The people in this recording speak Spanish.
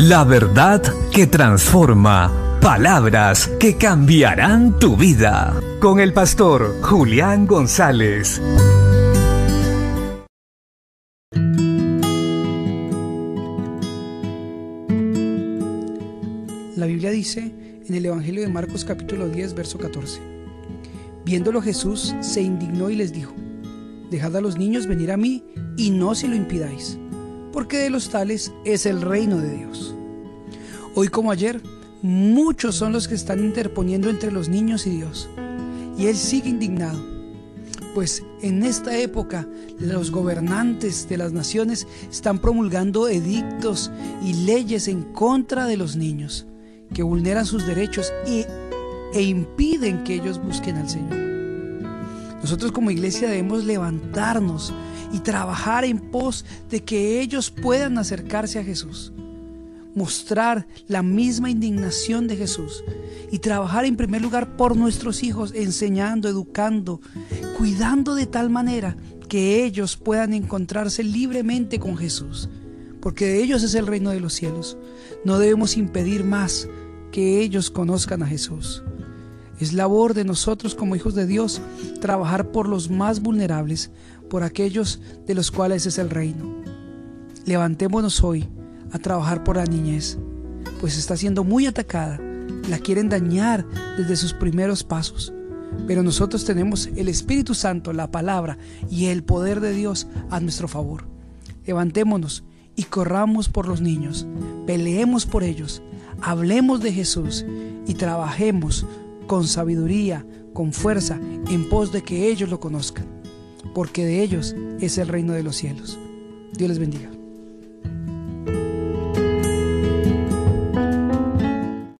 La verdad que transforma. Palabras que cambiarán tu vida. Con el pastor Julián González. La Biblia dice en el Evangelio de Marcos capítulo 10, verso 14. Viéndolo Jesús se indignó y les dijo, Dejad a los niños venir a mí y no se lo impidáis, porque de los tales es el reino de Dios. Hoy como ayer, muchos son los que están interponiendo entre los niños y Dios. Y Él sigue indignado, pues en esta época los gobernantes de las naciones están promulgando edictos y leyes en contra de los niños, que vulneran sus derechos y, e impiden que ellos busquen al Señor. Nosotros como iglesia debemos levantarnos y trabajar en pos de que ellos puedan acercarse a Jesús. Mostrar la misma indignación de Jesús y trabajar en primer lugar por nuestros hijos, enseñando, educando, cuidando de tal manera que ellos puedan encontrarse libremente con Jesús, porque de ellos es el reino de los cielos. No debemos impedir más que ellos conozcan a Jesús. Es labor de nosotros como hijos de Dios trabajar por los más vulnerables, por aquellos de los cuales es el reino. Levantémonos hoy a trabajar por la niñez, pues está siendo muy atacada, la quieren dañar desde sus primeros pasos. Pero nosotros tenemos el Espíritu Santo, la palabra y el poder de Dios a nuestro favor. Levantémonos y corramos por los niños, peleemos por ellos, hablemos de Jesús y trabajemos con sabiduría, con fuerza, en pos de que ellos lo conozcan, porque de ellos es el reino de los cielos. Dios les bendiga.